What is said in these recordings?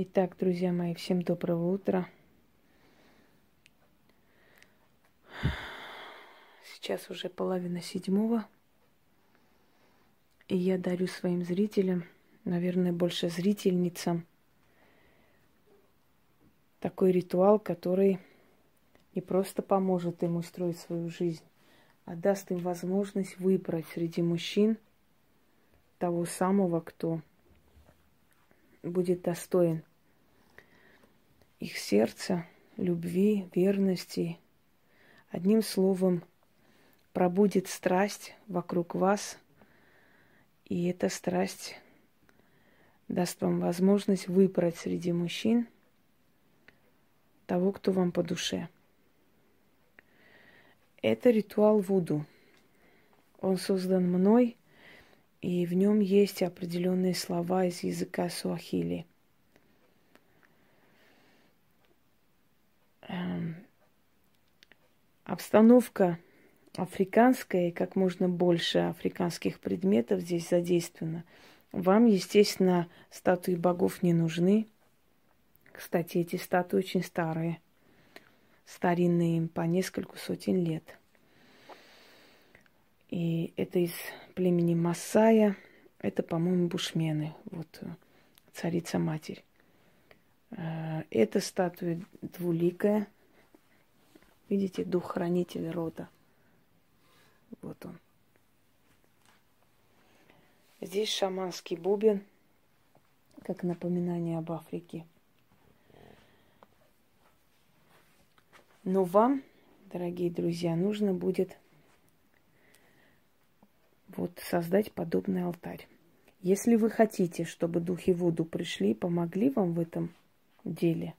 Итак, друзья мои, всем доброго утра. Сейчас уже половина седьмого. И я дарю своим зрителям, наверное, больше зрительницам, такой ритуал, который не просто поможет им устроить свою жизнь, а даст им возможность выбрать среди мужчин того самого, кто будет достоин их сердца, любви, верности. Одним словом, пробудет страсть вокруг вас, и эта страсть даст вам возможность выбрать среди мужчин того, кто вам по душе. Это ритуал Вуду. Он создан мной – и в нем есть определенные слова из языка суахили. Обстановка африканская, и как можно больше африканских предметов здесь задействовано. Вам, естественно, статуи богов не нужны. Кстати, эти статуи очень старые, старинные им по несколько сотен лет – и это из племени Масая. Это, по-моему, бушмены. Вот э, царица-матерь. Э, эта статуя двуликая. Видите, дух-хранитель рода. Вот он. Здесь шаманский бубен, как напоминание об Африке. Но вам, дорогие друзья, нужно будет вот создать подобный алтарь. Если вы хотите, чтобы духи Вуду пришли, помогли вам в этом деле,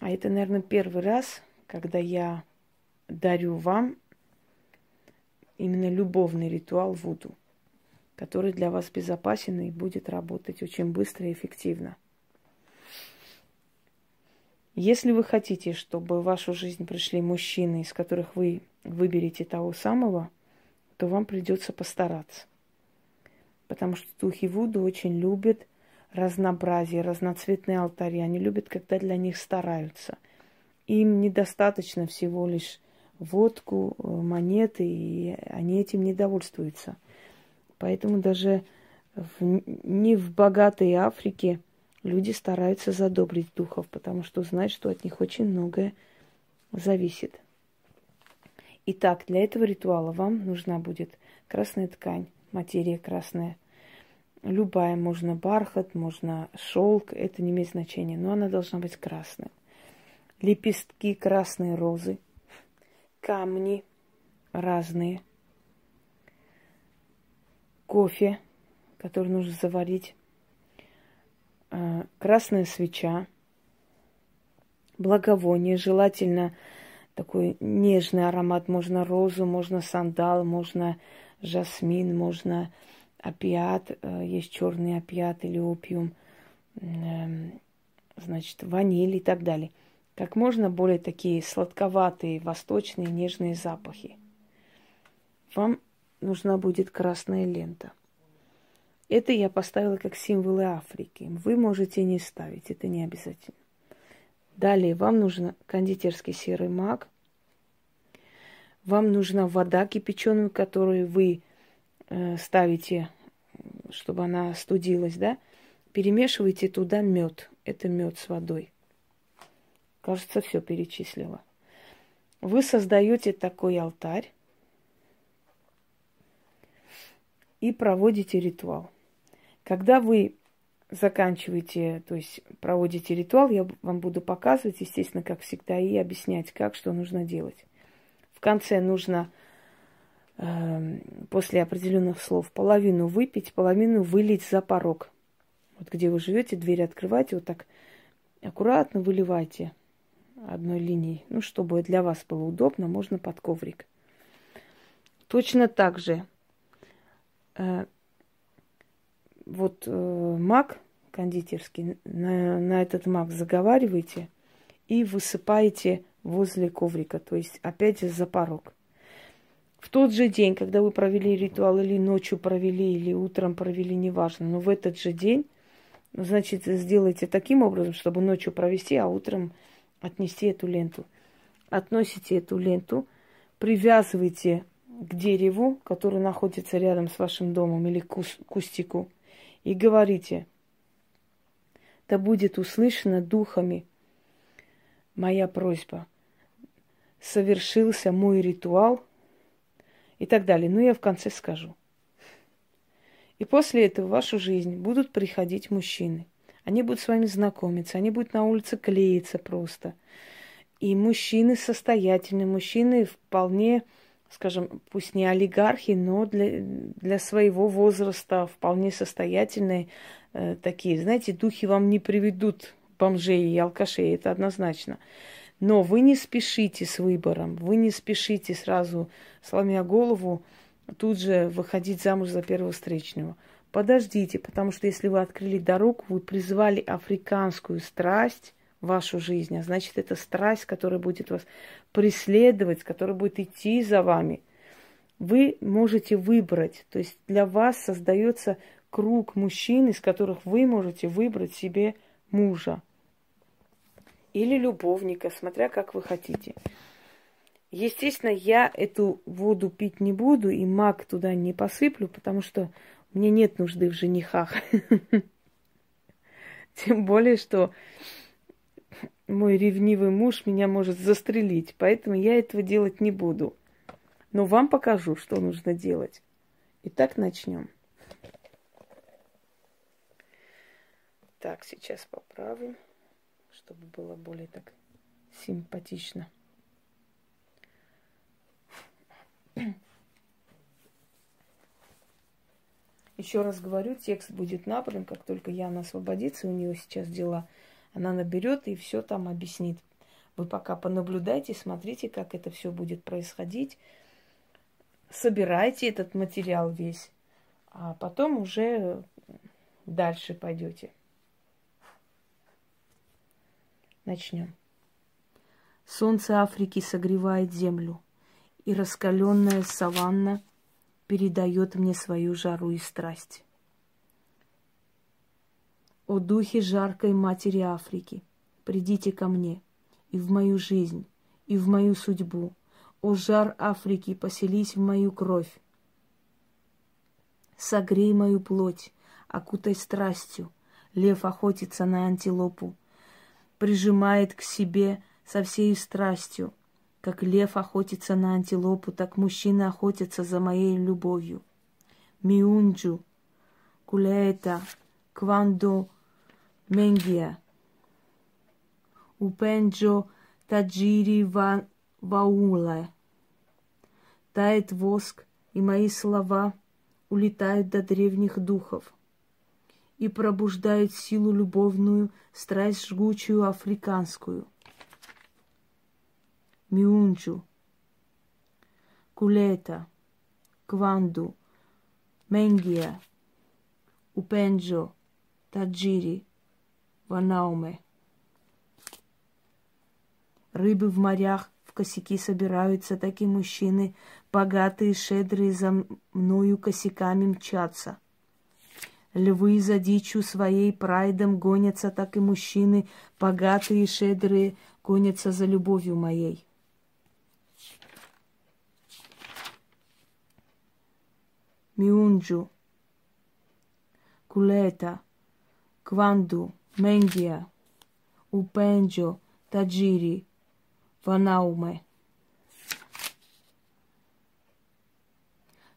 а это, наверное, первый раз, когда я дарю вам именно любовный ритуал Вуду, который для вас безопасен и будет работать очень быстро и эффективно. Если вы хотите, чтобы в вашу жизнь пришли мужчины, из которых вы выберете того самого – то вам придется постараться. Потому что духи Вуду очень любят разнообразие, разноцветные алтари. Они любят, когда для них стараются. Им недостаточно всего лишь водку, э, монеты, и они этим не довольствуются. Поэтому даже в, не в богатой Африке люди стараются задобрить духов, потому что знают, что от них очень многое зависит. Итак, для этого ритуала вам нужна будет красная ткань, материя красная. Любая, можно бархат, можно шелк, это не имеет значения, но она должна быть красная. Лепестки красной розы, камни разные, кофе, который нужно заварить, а, красная свеча, благовоние, желательно такой нежный аромат. Можно розу, можно сандал, можно жасмин, можно опиат. Э, есть черный опиат или опиум. Эм, значит, ваниль и так далее. Как можно более такие сладковатые, восточные, нежные запахи. Вам нужна будет красная лента. Это я поставила как символы Африки. Вы можете не ставить, это не обязательно. Далее вам нужен кондитерский серый мак. Вам нужна вода кипяченая, которую вы э, ставите, чтобы она студилась, да? Перемешивайте туда мед. Это мед с водой. Кажется, все перечислила. Вы создаете такой алтарь и проводите ритуал. Когда вы заканчиваете, то есть проводите ритуал, я вам буду показывать, естественно, как всегда, и объяснять, как, что нужно делать. В конце нужно э, после определенных слов половину выпить, половину вылить за порог. Вот где вы живете, дверь открывайте, вот так аккуратно выливайте одной линией. Ну, чтобы для вас было удобно, можно под коврик. Точно так же э, вот э, мак кондитерский, на, на этот мак заговариваете и высыпаете возле коврика, то есть опять же за порог. В тот же день, когда вы провели ритуал, или ночью провели, или утром провели, неважно, но в этот же день Значит, сделайте таким образом, чтобы ночью провести, а утром отнести эту ленту. Относите эту ленту, привязывайте к дереву, которое находится рядом с вашим домом или к кустику, и говорите, да будет услышана духами моя просьба. Совершился мой ритуал и так далее. Ну, я в конце скажу. И после этого в вашу жизнь будут приходить мужчины. Они будут с вами знакомиться, они будут на улице клеиться просто. И мужчины состоятельные, мужчины вполне, скажем, пусть не олигархи, но для, для своего возраста вполне состоятельные э, такие. Знаете, духи вам не приведут бомжей и алкашей, это однозначно. Но вы не спешите с выбором, вы не спешите сразу, сломя голову, тут же выходить замуж за первого встречного. Подождите, потому что если вы открыли дорогу, вы призвали африканскую страсть в вашу жизнь, а значит, это страсть, которая будет вас преследовать, которая будет идти за вами. Вы можете выбрать, то есть для вас создается круг мужчин, из которых вы можете выбрать себе мужа или любовника, смотря как вы хотите. Естественно, я эту воду пить не буду и маг туда не посыплю, потому что мне нет нужды в женихах. Тем более, что мой ревнивый муж меня может застрелить, поэтому я этого делать не буду. Но вам покажу, что нужно делать. Итак, начнем. Так, сейчас поправим, чтобы было более так симпатично. Еще раз говорю, текст будет набран, как только Яна освободится, у нее сейчас дела, она наберет и все там объяснит. Вы пока понаблюдайте, смотрите, как это все будет происходить. Собирайте этот материал весь, а потом уже дальше пойдете. Начнем. Солнце Африки согревает землю и раскаленная саванна передает мне свою жару и страсть. О духе жаркой матери Африки, придите ко мне и в мою жизнь, и в мою судьбу. О жар Африки, поселись в мою кровь. Согрей мою плоть, окутай страстью. Лев охотится на антилопу, прижимает к себе со всей страстью – как лев охотится на антилопу, так мужчина охотится за моей любовью. Миунджу, кулеета, квандо, менгия. Упенджо, таджири, ва, ваула. Тает воск, и мои слова улетают до древних духов и пробуждают силу любовную, страсть жгучую африканскую. Miunju, Culeta, Кванду, Менгия, Упенджо, Таджири, Ванауме. Рыбы в морях в косяки собираются, так и мужчины, богатые, шедрые, за мною косяками мчатся. Львы за дичью своей прайдом гонятся, так и мужчины, богатые и шедрые, гонятся за любовью моей. Miunju, Culeta, Kwandu, Mengia, Упенджо, Таджири, Ванауме.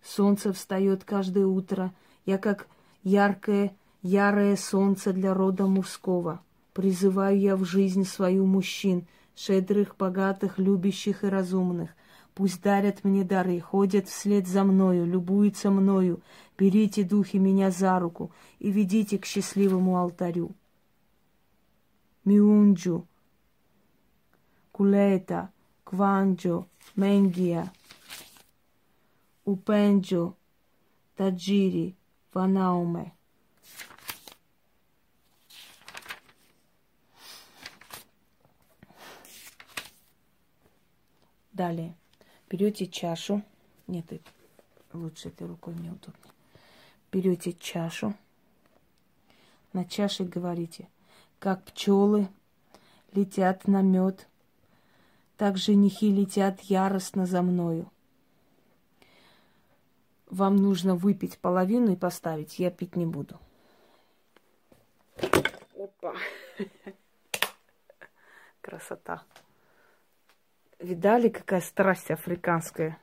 Солнце встает каждое утро. Я как яркое, ярое солнце для рода мужского. Призываю я в жизнь свою мужчин, шедрых, богатых, любящих и разумных – Пусть дарят мне дары, ходят вслед за мною, любуются мною. Берите, духи, меня за руку и ведите к счастливому алтарю. Миунджу, Кулета, Кванджо, Менгия, Упенджо, Таджири, Ванауме. Далее. Берете чашу. Нет, лучше этой рукой мне удобнее. Берете чашу, на чаше говорите, как пчелы летят на мед, так женихи летят яростно за мною. Вам нужно выпить половину и поставить, я пить не буду. Опа. Красота. Видали, какая страсть африканская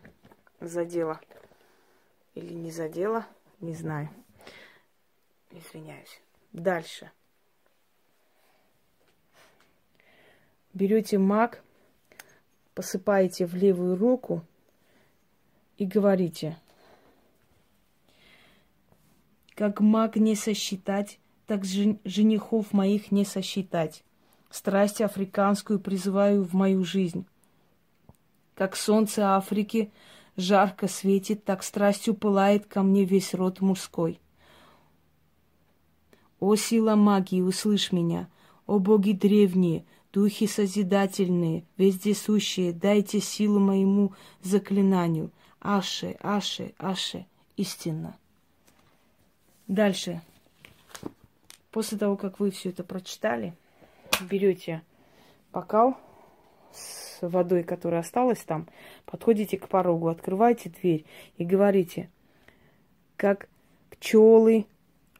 задела? Или не задела? Не знаю. Извиняюсь. Дальше. Берете маг, посыпаете в левую руку и говорите, как маг не сосчитать, так женихов моих не сосчитать. Страсть африканскую призываю в мою жизнь. Как солнце Африки жарко светит, так страстью пылает ко мне весь род мужской. О сила магии, услышь меня, о боги древние, духи созидательные, вездесущие, дайте силу моему заклинанию. Аше, Аше, Аше, истинно. Дальше. После того, как вы все это прочитали, берете бокал с водой, которая осталась там, подходите к порогу, открываете дверь и говорите, как пчелы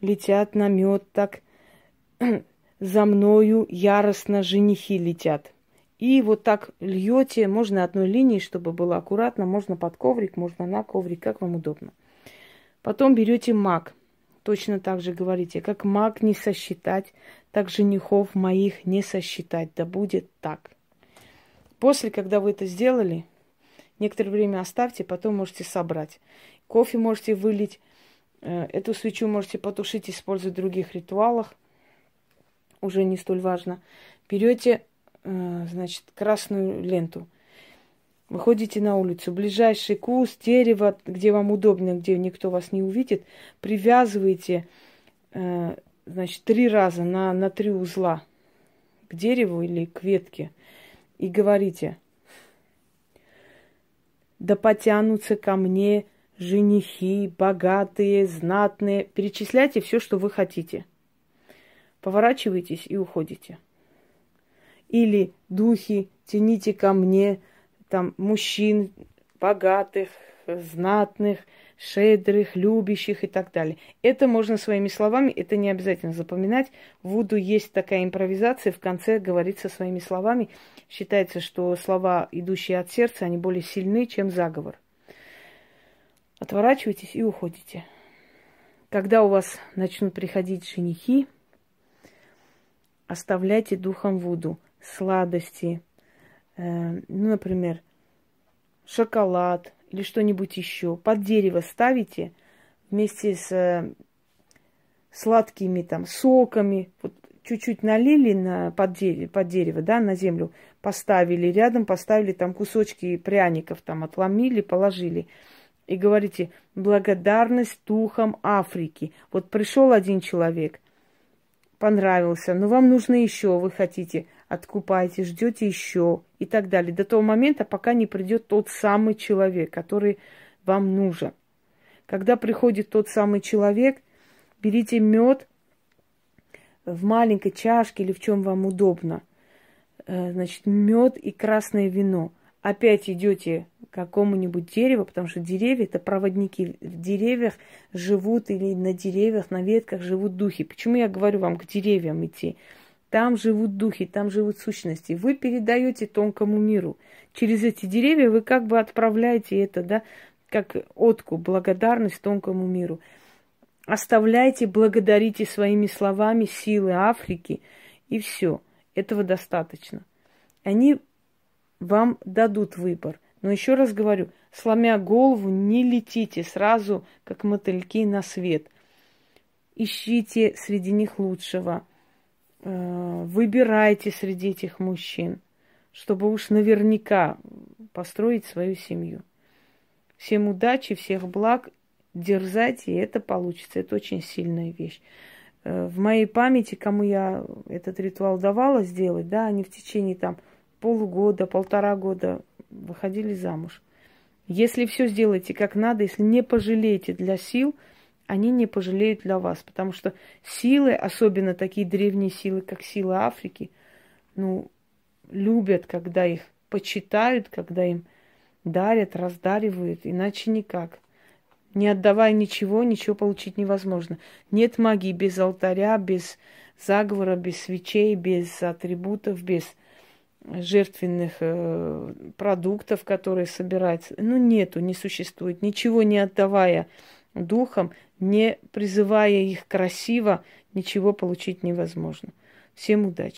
летят на мед, так за мною яростно женихи летят. И вот так льете, можно одной линией, чтобы было аккуратно, можно под коврик, можно на коврик, как вам удобно. Потом берете мак, точно так же говорите, как маг не сосчитать, так женихов моих не сосчитать, да будет так. После, когда вы это сделали, некоторое время оставьте, потом можете собрать. Кофе можете вылить, э, эту свечу можете потушить, использовать в других ритуалах, уже не столь важно. Берете, э, значит, красную ленту, Выходите на улицу, ближайший куст, дерево, где вам удобно, где никто вас не увидит, привязываете, э, значит, три раза на, на три узла к дереву или к ветке и говорите, да потянутся ко мне женихи, богатые, знатные. Перечисляйте все, что вы хотите. Поворачивайтесь и уходите. Или духи, тяните ко мне, там мужчин богатых, знатных, шедрых, любящих и так далее. Это можно своими словами, это не обязательно запоминать. В Вуду есть такая импровизация, в конце говорится своими словами. Считается, что слова, идущие от сердца, они более сильны, чем заговор. Отворачивайтесь и уходите. Когда у вас начнут приходить женихи, оставляйте духом Вуду сладости, Э, ну, например, шоколад или что-нибудь еще, под дерево ставите вместе с э, сладкими там соками, вот чуть-чуть налили на, под, дерево, под дерево, да, на землю, поставили, рядом поставили там кусочки пряников, там отломили, положили. И говорите, благодарность духам Африки. Вот пришел один человек, понравился, но вам нужно еще, вы хотите, откупаете, ждете еще и так далее. До того момента, пока не придет тот самый человек, который вам нужен. Когда приходит тот самый человек, берите мед в маленькой чашке или в чем вам удобно. Э, значит, мед и красное вино. Опять идете к какому-нибудь дереву, потому что деревья это проводники. В деревьях живут или на деревьях, на ветках живут духи. Почему я говорю вам к деревьям идти? Там живут духи, там живут сущности. Вы передаете тонкому миру. Через эти деревья вы как бы отправляете это, да, как отку, благодарность тонкому миру. Оставляйте, благодарите своими словами силы Африки, и все. Этого достаточно. Они вам дадут выбор. Но еще раз говорю, сломя голову, не летите сразу, как мотыльки, на свет. Ищите среди них лучшего – выбирайте среди этих мужчин, чтобы уж наверняка построить свою семью. Всем удачи, всех благ, дерзайте, и это получится. Это очень сильная вещь. Э, в моей памяти, кому я этот ритуал давала сделать, да, они в течение там полугода, полтора года выходили замуж. Если все сделаете как надо, если не пожалеете для сил, они не пожалеют для вас, потому что силы, особенно такие древние силы, как силы Африки, ну, любят, когда их почитают, когда им дарят, раздаривают, иначе никак. Не отдавая ничего, ничего получить невозможно. Нет магии без алтаря, без заговора, без свечей, без атрибутов, без жертвенных э, продуктов, которые собираются. Ну, нету, не существует. Ничего не отдавая духом, не призывая их красиво, ничего получить невозможно. Всем удачи!